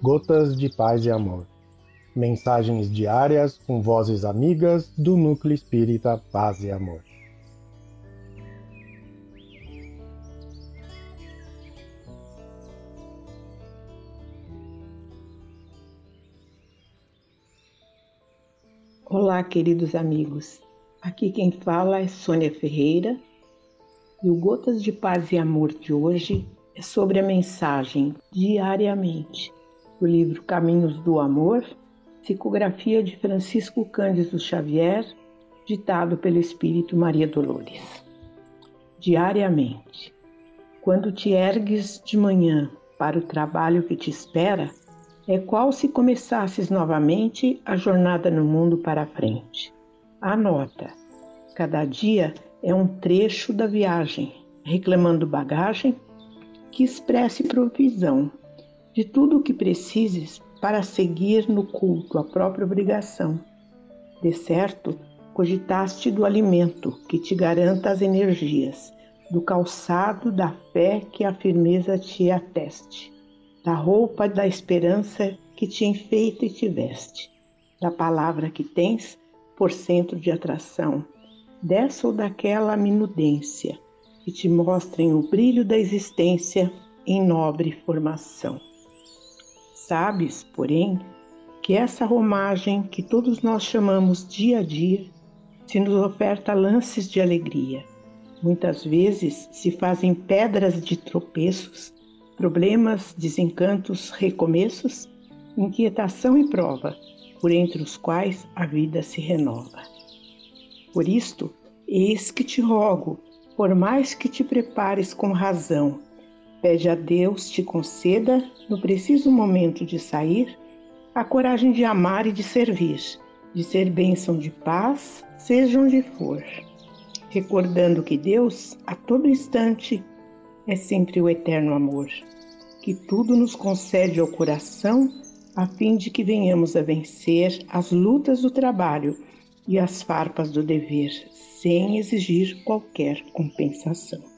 Gotas de Paz e Amor. Mensagens diárias com vozes amigas do Núcleo Espírita Paz e Amor. Olá, queridos amigos. Aqui quem fala é Sônia Ferreira e o Gotas de Paz e Amor de hoje é sobre a mensagem Diariamente, do livro Caminhos do Amor, psicografia de Francisco Cândido Xavier, ditado pelo Espírito Maria Dolores. Diariamente, quando te ergues de manhã para o trabalho que te espera, é qual se começasses novamente a jornada no mundo para a frente. Anota, cada dia é um trecho da viagem, reclamando bagagem que expresse provisão de tudo o que precises para seguir no culto à própria obrigação. De certo, cogitaste do alimento que te garanta as energias, do calçado da fé que a firmeza te ateste da roupa da esperança que te enfeita e te veste, da palavra que tens por centro de atração, dessa ou daquela minudência que te mostrem o brilho da existência em nobre formação. Sabes, porém, que essa romagem que todos nós chamamos dia a dia se nos oferta lances de alegria. Muitas vezes se fazem pedras de tropeços problemas, desencantos, recomeços, inquietação e prova, por entre os quais a vida se renova. Por isto, eis que te rogo, por mais que te prepares com razão, pede a Deus te conceda, no preciso momento de sair, a coragem de amar e de servir, de ser bênção de paz, seja onde for, recordando que Deus, a todo instante, é sempre o eterno amor, que tudo nos concede ao coração, a fim de que venhamos a vencer as lutas do trabalho e as farpas do dever, sem exigir qualquer compensação.